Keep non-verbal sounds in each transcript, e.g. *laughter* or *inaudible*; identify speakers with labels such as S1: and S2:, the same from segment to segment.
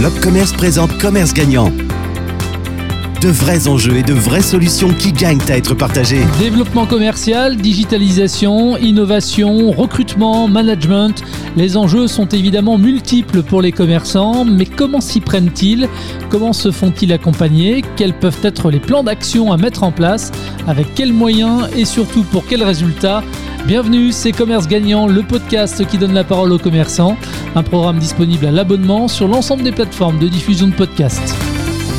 S1: L'Opcommerce présente Commerce Gagnant. De vrais enjeux et de vraies solutions qui gagnent à être partagées.
S2: Développement commercial, digitalisation, innovation, recrutement, management. Les enjeux sont évidemment multiples pour les commerçants, mais comment s'y prennent-ils? Comment se font-ils accompagner? Quels peuvent être les plans d'action à mettre en place? Avec quels moyens et surtout pour quels résultats? Bienvenue, c'est Commerce Gagnant, le podcast qui donne la parole aux commerçants. Un programme disponible à l'abonnement sur l'ensemble des plateformes de diffusion de podcasts.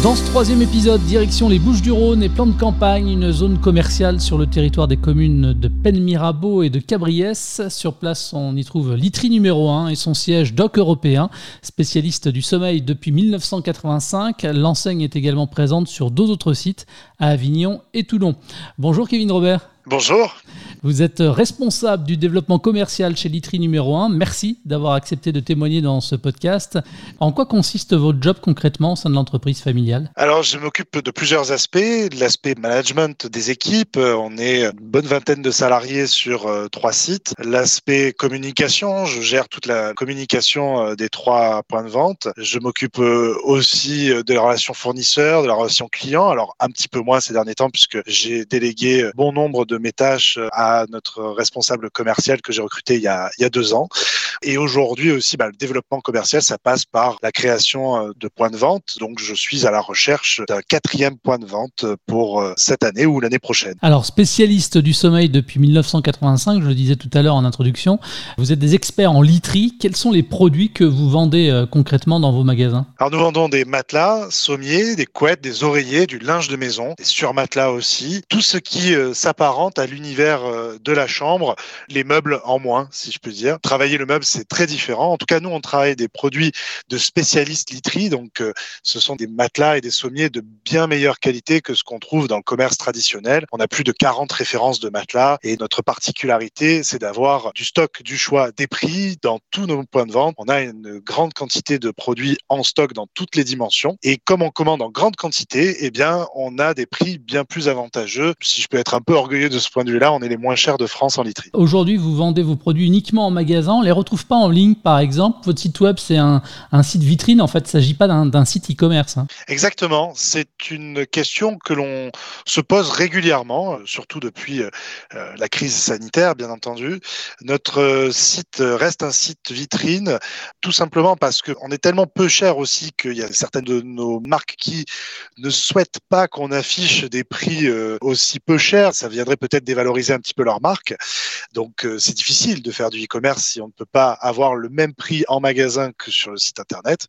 S2: Dans ce troisième épisode, direction les Bouches du Rhône et plan de campagne, une zone commerciale sur le territoire des communes de Penmirabeau et de Cabriès. Sur place, on y trouve l'ITRI numéro 1 et son siège DOC européen, spécialiste du sommeil depuis 1985. L'enseigne est également présente sur deux autres sites, à Avignon et Toulon. Bonjour Kevin Robert.
S3: Bonjour.
S2: Vous êtes responsable du développement commercial chez Litri numéro 1. Merci d'avoir accepté de témoigner dans ce podcast. En quoi consiste votre job concrètement au sein de l'entreprise familiale?
S3: Alors, je m'occupe de plusieurs aspects. L'aspect management des équipes. On est une bonne vingtaine de salariés sur euh, trois sites. L'aspect communication. Je gère toute la communication euh, des trois points de vente. Je m'occupe euh, aussi de la relation fournisseur, de la relation client. Alors, un petit peu moins ces derniers temps puisque j'ai délégué bon nombre de mes tâches à notre responsable commercial que j'ai recruté il y, a, il y a deux ans. Et aujourd'hui aussi, bah, le développement commercial, ça passe par la création euh, de points de vente. Donc, je suis à la recherche d'un quatrième point de vente pour euh, cette année ou l'année prochaine.
S2: Alors, spécialiste du sommeil depuis 1985, je le disais tout à l'heure en introduction, vous êtes des experts en literie. Quels sont les produits que vous vendez euh, concrètement dans vos magasins?
S3: Alors, nous vendons des matelas, sommiers, des couettes, des oreillers, du linge de maison, des surmatelas aussi, tout ce qui s'apparente à l'univers de la chambre, les meubles en moins, si je peux dire. Travailler le meuble, c'est très différent. En tout cas, nous, on travaille des produits de spécialistes literie, donc euh, ce sont des matelas et des sommiers de bien meilleure qualité que ce qu'on trouve dans le commerce traditionnel. On a plus de 40 références de matelas et notre particularité, c'est d'avoir du stock, du choix, des prix dans tous nos points de vente. On a une grande quantité de produits en stock dans toutes les dimensions et comme on commande en grande quantité, eh bien, on a des prix bien plus avantageux. Si je peux être un peu orgueilleux de ce point de vue-là, on est les moins chers de France en literie.
S2: Aujourd'hui, vous vendez vos produits uniquement en magasin. On les retrouve pas en ligne, par exemple. Votre site web, c'est un, site vitrine. En fait, il ne s'agit pas d'un site e-commerce. Hein.
S3: Exactement. C'est une question que l'on se pose régulièrement, surtout depuis euh, euh, la crise sanitaire, bien entendu. Notre site reste un site vitrine, tout simplement parce qu'on est tellement peu cher aussi qu'il y a certaines de nos marques qui ne souhaitent pas qu'on affiche des prix euh, aussi peu chers. Ça viendrait peut-être dévaloriser un petit peu leur marque. Donc, c'est difficile de faire du e-commerce si on ne peut pas avoir le même prix en magasin que sur le site internet.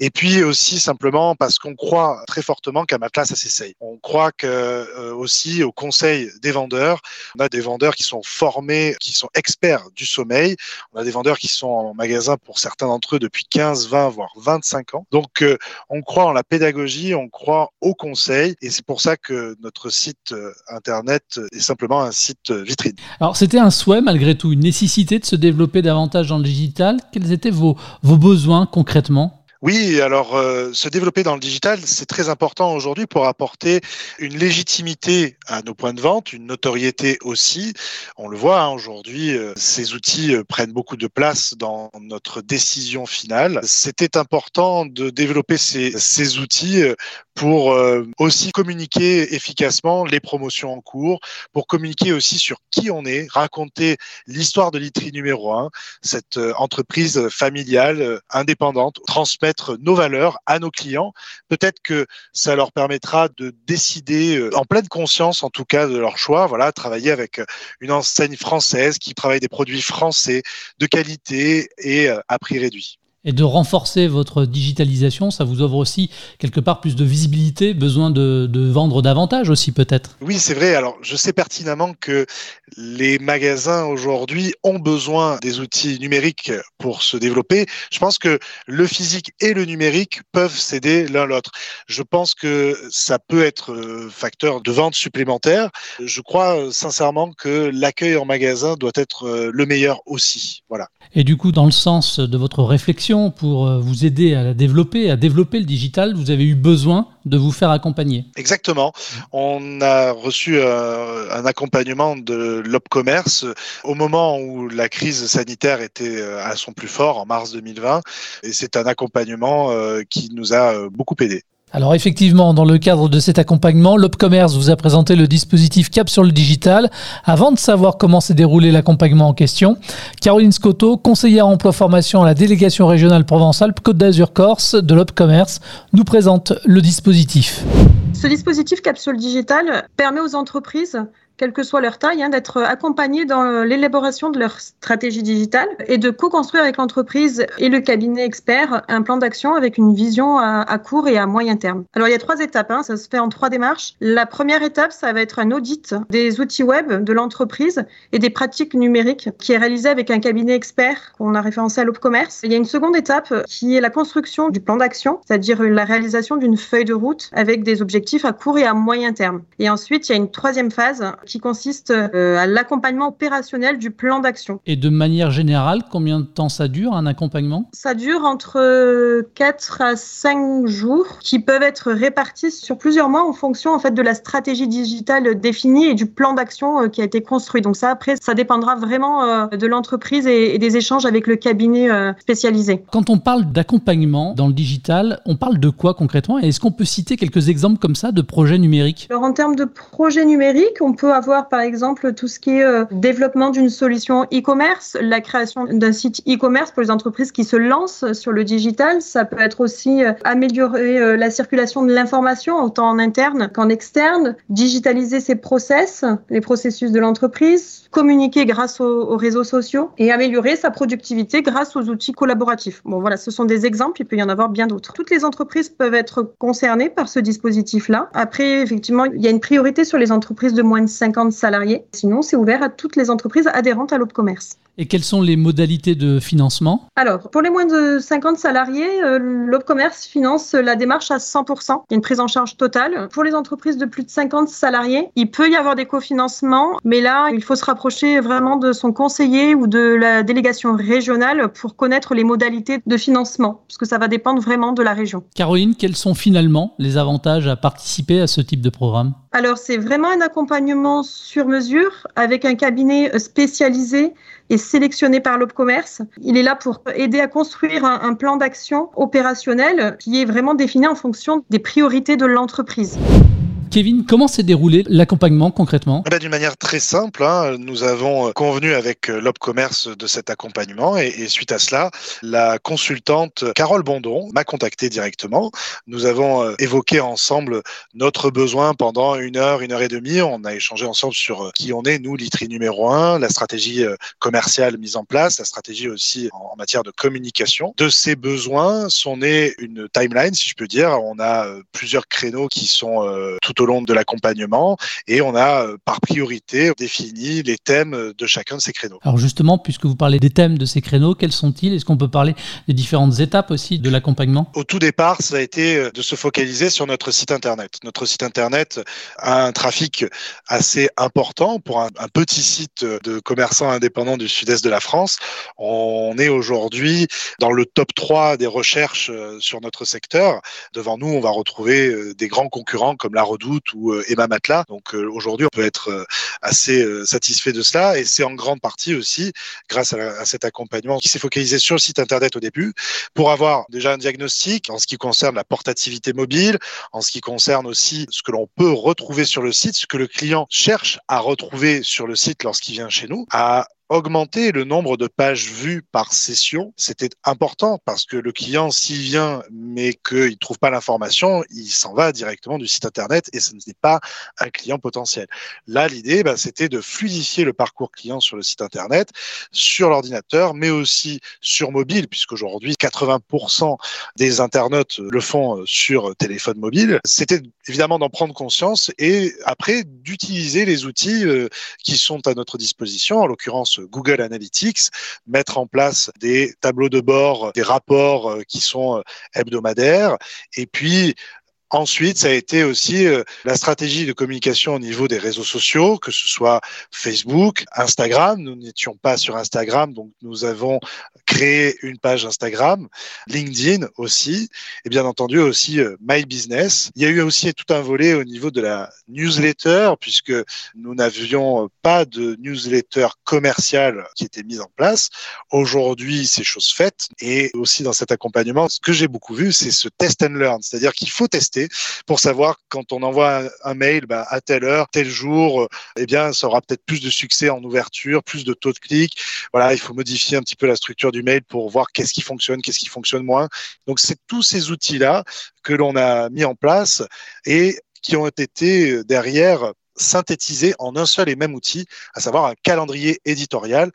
S3: Et puis aussi simplement parce qu'on croit très fortement qu'un matelas, ça s'essaye. On croit que euh, aussi au conseil des vendeurs, on a des vendeurs qui sont formés, qui sont experts du sommeil. On a des vendeurs qui sont en magasin pour certains d'entre eux depuis 15, 20, voire 25 ans. Donc euh, on croit en la pédagogie, on croit au conseil et c'est pour ça que notre site euh, internet est simplement un site vitrine.
S2: Alors c'était un souhait malgré tout, une nécessité de se développer davantage dans digital, quels étaient vos besoins concrètement?
S3: Oui, alors euh, se développer dans le digital, c'est très important aujourd'hui pour apporter une légitimité à nos points de vente, une notoriété aussi. On le voit hein, aujourd'hui, euh, ces outils euh, prennent beaucoup de place dans notre décision finale. C'était important de développer ces, ces outils pour aussi communiquer efficacement les promotions en cours, pour communiquer aussi sur qui on est, raconter l'histoire de l'ITRI numéro 1, cette entreprise familiale indépendante, transmettre nos valeurs à nos clients. Peut-être que ça leur permettra de décider euh, en pleine conscience, en tout cas, de leur choix. Voilà, travailler avec euh, une enseigne française qui travaille des produits français de qualité et euh, à prix réduit
S2: et de renforcer votre digitalisation, ça vous offre aussi quelque part plus de visibilité, besoin de, vendre davantage aussi peut-être.
S3: Oui, c'est vrai. Alors, je sais pertinemment que les magasins aujourd'hui ont besoin des outils numériques pour se développer. Je pense que le physique et le numérique peuvent s'aider l'un l'autre. Je pense que ça peut être euh, facteur de vente supplémentaire. Je crois euh, sincèrement que l'accueil en magasin doit être euh, le meilleur aussi. Voilà.
S2: Et du coup, dans le sens de votre réflexion, pour euh, vous aider à la développer, à développer le digital, vous avez eu besoin de vous faire accompagner.
S3: Exactement. On a reçu euh, un accompagnement de l'Opcommerce au moment où la crise sanitaire était euh, à son plus fort, en mars 2020. Et c'est un accompagnement qui nous a beaucoup aidé.
S2: Alors effectivement, dans le cadre de cet accompagnement, l'Opcommerce vous a présenté le dispositif Cap sur le digital. Avant de savoir comment s'est déroulé l'accompagnement en question, Caroline Scotto, conseillère emploi formation à la délégation régionale Provence-Alpes-Côte d'Azur-Corse de l'Opcommerce, nous présente le dispositif.
S4: Ce dispositif Cap sur le digital permet aux entreprises quelle que soit leur taille, hein, d'être accompagnés dans l'élaboration de leur stratégie digitale et de co-construire avec l'entreprise et le cabinet expert un plan d'action avec une vision à, court et à moyen terme. Alors il y a trois étapes, hein, ça se fait en trois démarches. La première étape, ça va être un audit des outils web de l'entreprise et des pratiques numériques qui est réalisé avec un cabinet expert qu'on a référencé à l'Opcommerce. Il y a une seconde étape qui est la construction du plan d'action, c'est-à-dire la réalisation d'une feuille de route avec des objectifs à court et à moyen terme. Et ensuite, il y a une troisième phase consiste euh, à l'accompagnement opérationnel du plan d'action.
S2: Et de manière générale, combien de temps ça dure un accompagnement?
S4: Ça dure entre 4 à 5 jours qui peuvent être répartis sur plusieurs mois en fonction en fait de la stratégie digitale définie et du plan d'action euh, qui a été construit. Donc ça après ça dépendra vraiment euh, de l'entreprise et des échanges avec le cabinet spécialisé.
S2: Quand on parle d'accompagnement dans le digital, on parle de quoi concrètement? Est-ce qu'on peut citer quelques exemples comme ça de projets numériques?
S4: Alors en termes de projets numériques, on peut avoir par exemple tout ce qui est euh, développement d'une solution e-commerce, la création d'un site e-commerce pour les entreprises qui se lancent sur le digital. Ça peut être aussi euh, améliorer euh, la circulation de l'information autant en interne qu'en externe, digitaliser ses process, les processus de l'entreprise, communiquer grâce aux, réseaux sociaux et améliorer sa productivité grâce aux outils collaboratifs. Bon voilà, ce sont des exemples, il peut y en avoir bien d'autres. Toutes les entreprises peuvent être concernées par ce dispositif-là. Après, effectivement, il y a une priorité sur les entreprises de moins de 5 salariés. Sinon, c'est ouvert à toutes les entreprises adhérentes à l'Opcommerce.
S2: Et quelles sont les modalités de financement?
S4: Alors, pour les moins de 50 salariés, euh, l'Opcommerce finance la démarche à 100%. Il y a une prise en charge totale. Pour les entreprises de plus de 50 salariés, il peut y avoir des cofinancements, mais là, il faut se rapprocher vraiment de son conseiller ou de la délégation régionale pour connaître les modalités de financement, puisque ça va dépendre vraiment de la région.
S2: Caroline, quels sont finalement les avantages à participer à ce type de programme?
S4: Alors, c'est vraiment un accompagnement sur mesure avec un cabinet spécialisé et sélectionné par l'Opcommerce. Il est là pour aider à construire un plan d'action opérationnel qui est vraiment défini en fonction des priorités de l'entreprise.
S2: Kevin, comment s'est déroulé l'accompagnement concrètement?
S3: Eh ben, D'une manière très simple, hein, nous avons euh, convenu avec euh, l'Opcommerce de cet accompagnement et, suite à cela, la consultante Carole Bondon m'a contacté directement. Nous avons euh, évoqué ensemble notre besoin pendant une heure, une heure et demie. On a échangé ensemble sur qui on est, nous, l'ITRI numéro un, la stratégie commerciale mise en place, la stratégie aussi en matière de communication. De ces besoins sont nés une timeline, si je peux dire. On a plusieurs créneaux qui sont tout au long de l'accompagnement et on a euh, par priorité défini les thèmes de chacun de ces créneaux.
S2: Alors justement, puisque vous parlez des thèmes de ces créneaux, quels sont-ils? Est-ce qu'on peut parler des différentes étapes aussi de l'accompagnement?
S3: Au tout départ, ça a été euh, de se focaliser sur notre site internet. Notre site internet a un trafic assez important pour un, petit site de commerçants indépendants du sud-est de la France. On est aujourd'hui dans le top 3 des recherches euh, sur notre secteur. Devant nous, on va retrouver des grands concurrents comme la Redoute ou euh, Emma Matelas. Donc euh, aujourd'hui, on peut être euh, assez satisfait de cela et c'est en grande partie aussi grâce à, cet accompagnement qui s'est focalisé sur le site internet au début pour avoir déjà un diagnostic en ce qui concerne la portativité mobile, en ce qui concerne aussi ce que l'on peut retrouver sur le site, ce que le client cherche à retrouver sur le site lorsqu'il vient chez nous, augmenter le nombre de pages vues par session, c'était important parce que le client, s'il vient mais qu'il ne trouve pas l'information, il s'en va directement du site internet et ce n'est pas un client potentiel. Là, l'idée, bah, c'était de fluidifier le parcours client sur le site internet, sur l'ordinateur, mais aussi sur mobile, puisqu'aujourd'hui, 80% des internautes le font euh, sur téléphone mobile. C'était évidemment d'en prendre conscience et après d'utiliser les outils euh, qui sont à notre disposition, en l'occurrence Google Analytics, mettre en place des tableaux de bord, des rapports euh, qui sont euh, hebdomadaires, et puis Ensuite, ça a été aussi euh, la stratégie de communication au niveau des réseaux sociaux, que ce soit Facebook, Instagram. Nous n'étions pas sur Instagram, donc nous avons créé une page Instagram, LinkedIn aussi, et bien entendu aussi euh, My Business. Il y a eu aussi tout un volet au niveau de la newsletter, puisque nous n'avions pas de newsletter commerciale qui était mise en place. Aujourd'hui, c'est chose faite. Et aussi dans cet accompagnement, ce que j'ai beaucoup vu, c'est ce test and learn, c'est-à-dire qu'il faut tester pour savoir quand on envoie un, mail bah, à telle heure, tel jour, eh bien, ça aura peut-être plus de succès en ouverture, plus de taux de clic. Voilà, il faut modifier un petit peu la structure du mail pour voir qu'est-ce qui fonctionne, qu'est-ce qui fonctionne moins. Donc, c'est tous ces outils-là que l'on a mis en place et qui ont été derrière synthétisés en un seul et même outil, à savoir un calendrier éditorial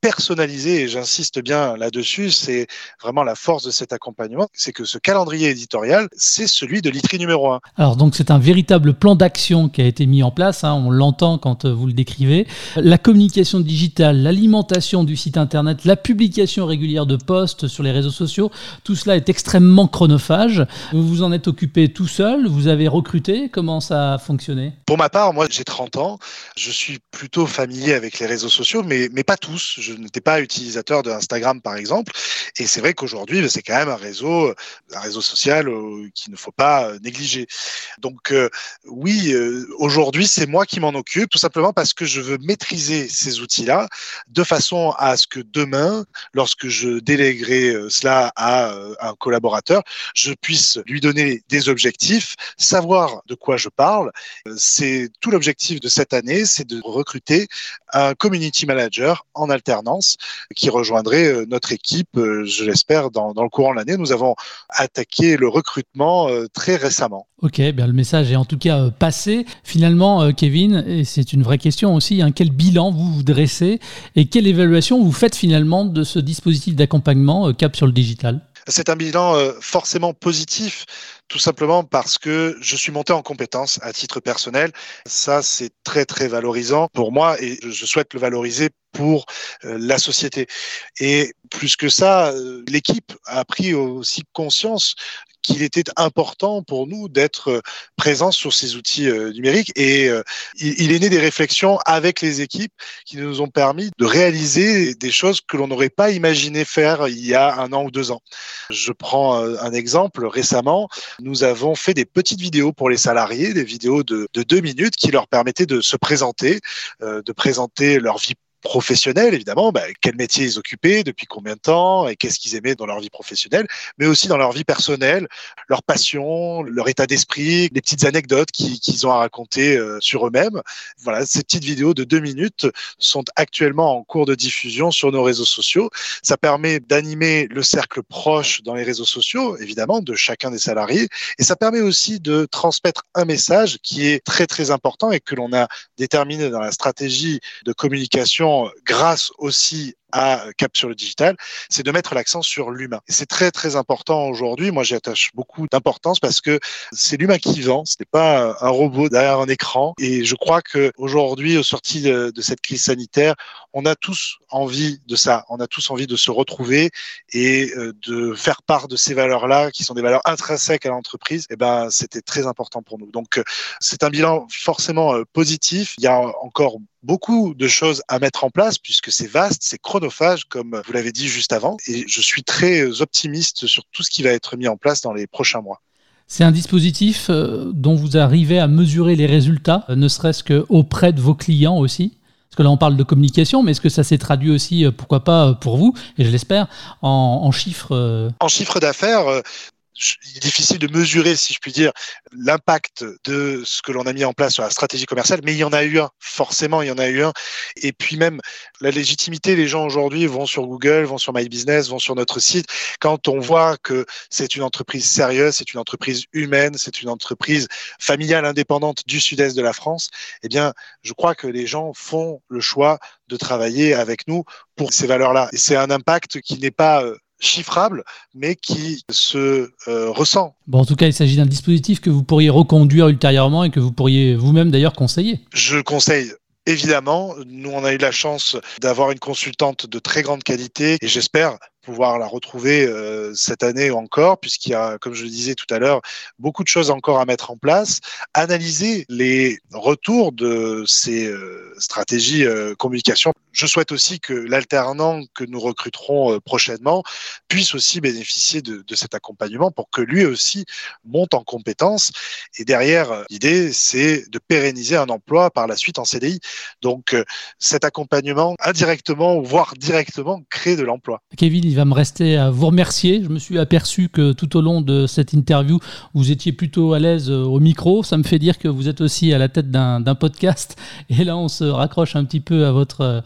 S3: personnalisé, et j'insiste bien là-dessus, c'est vraiment la force de cet accompagnement, c'est que ce calendrier éditorial, c'est celui de l'ITRI numéro 1.
S2: Alors donc c'est un véritable plan d'action qui a été mis en place, hein, on l'entend quand euh, vous le décrivez. La communication digitale, l'alimentation du site internet, la publication régulière de posts sur les réseaux sociaux, tout cela est extrêmement chronophage. Vous vous en êtes occupé tout seul, vous avez recruté, comment ça a fonctionné?
S3: Pour ma part, moi j'ai 30 ans, je suis plutôt familier avec les réseaux sociaux, mais, mais pas tous je n'étais pas utilisateur de Instagram par exemple. Et c'est vrai qu'aujourd'hui, c'est quand même un réseau, un réseau social euh, qu'il ne faut pas euh, négliger. Donc euh, oui, aujourd'hui, c'est moi qui m'en occupe, tout simplement parce que je veux maîtriser ces outils-là de façon à ce que demain, lorsque je déléguerai cela à un collaborateur, je puisse lui donner des objectifs, savoir de quoi je parle. C'est tout l'objectif de cette année, c'est de recruter un community manager en alternance qui rejoindrait euh, notre équipe, euh, je l'espère, dans, le courant de l'année. Nous avons attaqué le recrutement euh, très récemment.
S2: Ok, bien le message est en tout cas passé. Finalement, Kevin, et c'est une vraie question aussi, hein, quel bilan vous vous dressez et quelle évaluation vous faites finalement de ce dispositif d'accompagnement Cap sur le digital?
S3: C'est un bilan forcément positif tout simplement parce que je suis monté en compétence à titre personnel. Ça, c'est très, très valorisant pour moi et je souhaite le valoriser pour euh, la société. Et plus que ça, euh, l'équipe a pris aussi conscience qu'il était important pour nous d'être euh, présents sur ces outils euh, numériques. Et euh, il, est né des réflexions avec les équipes qui nous ont permis de réaliser des choses que l'on n'aurait pas imaginé faire il y a un an ou deux ans. Je prends un exemple. Récemment, nous avons fait des petites vidéos pour les salariés, des vidéos de, de deux minutes qui leur permettaient de se présenter, de présenter leur vie professionnels, évidemment, bah, quel métier ils occupaient, depuis combien de temps, et qu'est-ce qu'ils aimaient dans leur vie professionnelle, mais aussi dans leur vie personnelle, leur passion, leur état d'esprit, les petites anecdotes qu'ils ont à raconter euh, sur eux-mêmes. Voilà, ces petites vidéos de deux minutes sont actuellement en cours de diffusion sur nos réseaux sociaux. Ça permet d'animer le cercle proche dans les réseaux sociaux, évidemment, de chacun des salariés, et ça permet aussi de transmettre un message qui est très très important et que l'on a déterminé dans la stratégie de communication grâce aussi à Cap sur le digital, c'est de mettre l'accent sur l'humain. C'est très très important aujourd'hui. Moi, j'y attache beaucoup d'importance parce que c'est l'humain qui vend. Ce n'est pas un robot derrière un écran. Et je crois que aujourd'hui, au sorti de, cette crise sanitaire, on a tous envie de ça. On a tous envie de se retrouver et euh, de faire part de ces valeurs-là, qui sont des valeurs intrinsèques à l'entreprise. Et eh ben, c'était très important pour nous. Donc, euh, c'est un bilan forcément euh, positif. Il y a encore beaucoup de choses à mettre en place puisque c'est vaste, c'est chronophage, comme vous l'avez dit juste avant. Et je suis très optimiste sur tout ce qui va être mis en place dans les prochains mois.
S2: C'est un dispositif euh, dont vous arrivez à mesurer les résultats, euh, ne serait-ce qu'auprès de vos clients aussi? Parce que là, on parle de communication, mais est-ce que ça s'est traduit aussi, euh, pourquoi pas pour vous, et je l'espère, en, en chiffres
S3: En chiffre d'affaires, il est difficile de mesurer, si je puis dire, l'impact de ce que l'on a mis en place sur la stratégie commerciale, mais il y en a eu un, forcément, il y en a eu un. Et puis même la légitimité, les gens aujourd'hui vont sur Google, vont sur My Business, vont sur notre site. Quand on voit que c'est une entreprise sérieuse, c'est une entreprise humaine, c'est une entreprise familiale indépendante du sud-est de la France, eh bien, je crois que les gens font le choix de travailler avec nous pour ces valeurs-là. Et c'est un impact qui n'est pas euh, chiffrable, mais qui se euh, ressent.
S2: Bon, en tout cas, il s'agit d'un dispositif que vous pourriez reconduire ultérieurement et que vous pourriez vous-même d'ailleurs conseiller.
S3: Je conseille Évidemment, nous on a eu la chance d'avoir une consultante de très grande qualité et j'espère pouvoir la retrouver euh, cette année encore, puisqu'il y a, comme je le disais tout à l'heure, beaucoup de choses encore à mettre en place, analyser les retours de ces euh, stratégies euh, communication. Je souhaite aussi que l'alternant que nous recruterons prochainement puisse aussi bénéficier de, cet accompagnement pour que lui aussi monte en compétences. Et derrière, l'idée, c'est de pérenniser un emploi par la suite en CDI. Donc, cet accompagnement indirectement, voire directement, crée de l'emploi.
S2: Va me rester à vous remercier. Je me suis aperçu que tout au long de cette interview, vous étiez plutôt à l'aise euh, au micro. Ça me fait dire que vous êtes aussi à la tête d'un podcast. *laughs* Et là, on se raccroche un petit peu à votre, euh,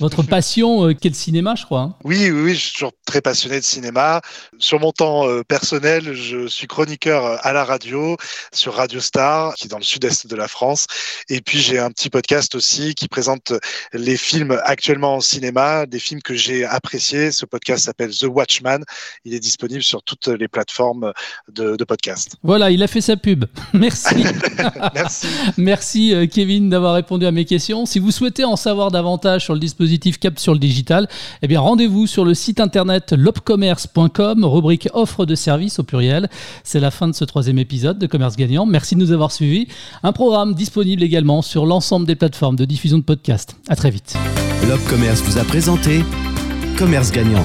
S2: votre *laughs* passion, euh, qui est le cinéma, je crois. Hein.
S3: Oui, oui, oui, je suis toujours très passionné de cinéma. Sur mon temps personnel, je suis chroniqueur à la radio, sur Radio Star, qui est dans le sud-est de la France. Et puis, j'ai un petit podcast aussi qui présente les films actuellement en cinéma, des films que j'ai appréciés. Ce podcast s'appelle The Watchman. Il est disponible sur toutes les plateformes de, de podcast.
S2: Voilà, il a fait sa pub. *laughs* Merci. *laughs*
S3: Merci.
S2: Merci euh, Kevin d'avoir répondu à mes questions. Si vous souhaitez en savoir davantage sur le dispositif Cap sur le digital, eh bien rendez-vous sur le site internet lopcommerce.com, rubrique offre de services au pluriel. C'est la fin de ce troisième épisode de Commerce Gagnant. Merci de nous avoir suivis. Un programme disponible également sur l'ensemble des plateformes de diffusion de podcasts. À très vite.
S1: L'Op Commerce vous a présenté Commerce Gagnant.